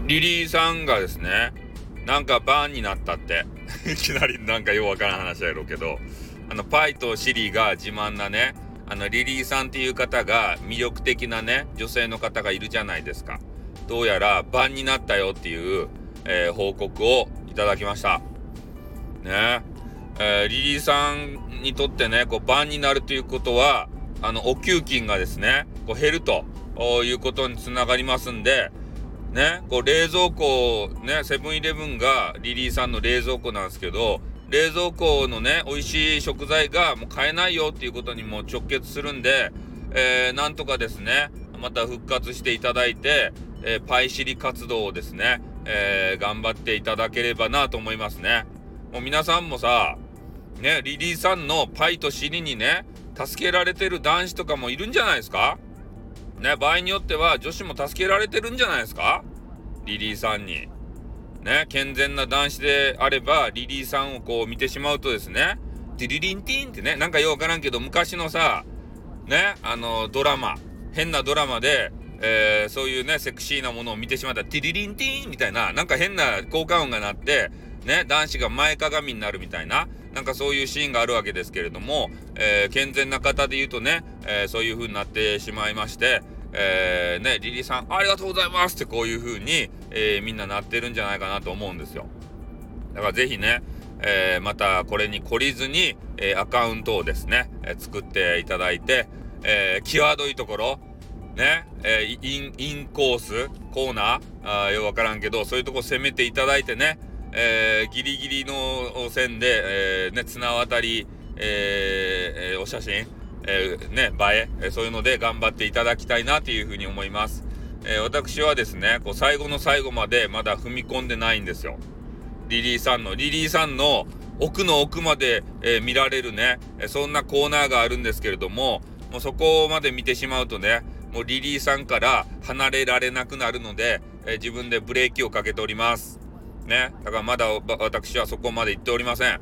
リリーさんがですね、なんかバーンになったって。いきなりなんかようわからん話やろうけど、あの、パイとシリが自慢なね、あの、リリーさんっていう方が魅力的なね、女性の方がいるじゃないですか。どうやらバンになったよっていう、えー、報告をいただきました。ね。えー、リリーさんにとってね、こう、バンになるということは、あの、お給金がですね、こう減るということにつながりますんで、ね、こう冷蔵庫、ね、セブンイレブンがリリーさんの冷蔵庫なんですけど、冷蔵庫のね、美味しい食材がもう買えないよっていうことにも直結するんで、えー、なんとかですね、また復活していただいて、えー、パイシリ活動をですね、えー、頑張っていただければなと思いますね。もう皆さんもさ、ね、リリーさんのパイと尻にね、助けられてる男子とかもいるんじゃないですか？ね、場合によっては女子も助けられてるんじゃないですか？リリーさんに。ね、健全な男子であれば、リリーさんをこう見てしまうとですね、ティリリンティーンってね、なんかようわからんけど、昔のさ、ね、あの、ドラマ、変なドラマで、えー、そういうね、セクシーなものを見てしまったら、ティリリンティーンみたいな、なんか変な効果音が鳴って、ね、男子が前かがみになるみたいな、なんかそういうシーンがあるわけですけれども、えー、健全な方で言うとね、えー、そういう風になってしまいまして、えー、ね、リリーさん、ありがとうございますってこういう風に、え、みんななってるんじゃないかなと思うんですよ。だからぜひね、え、またこれに懲りずに、えアカウントをですね、え作っていただいて、え際どいところ、ね、えイン、コース、コーナー、あよくわからんけど、そういうとこ攻めていただいてね、えギリギリの線で、えね、綱渡り、えお写真、えー、ね、映え、そういうので頑張っていただきたいなというふうに思います。え、私はですね、こう最後の最後までまだ踏み込んでないんですよ。リリーさんの、リリーさんの奥の奥まで、え、見られるね、そんなコーナーがあるんですけれども、もうそこまで見てしまうとね、もうリリーさんから離れられなくなるので、え自分でブレーキをかけております。ね、だからまだ私はそこまで行っておりません。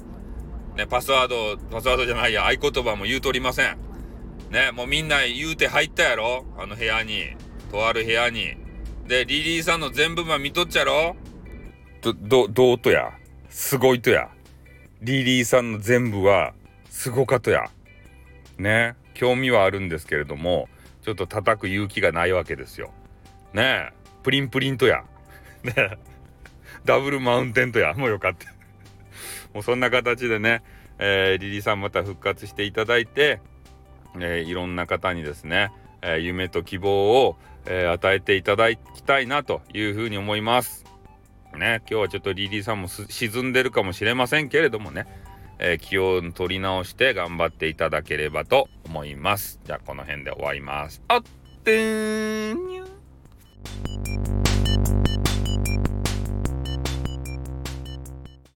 ね、パスワード、パスワードじゃないや、合言葉も言うとおりません。ね、もうみんな言うて入ったやろあの部屋に。とある部屋に。で、リリーさんの全部版見とっちゃろど、ど、どうとや。すごいとや。リリーさんの全部は、すごかとや。ね、興味はあるんですけれども、ちょっと叩く勇気がないわけですよ。ねえ、プリンプリンとや。ね、ダブルマウンテンとや。もうよかった。もうそんな形でね、えー、リリーさんまた復活していただいて、えー、いろんな方にですね、えー、夢と希望を、えー、与えていただきたいなというふうに思います。ね、今日はちょっとリリーさんも沈んでるかもしれませんけれどもね、え気を取り直して頑張っていただければと思います。じゃあこの辺で終わります。あってー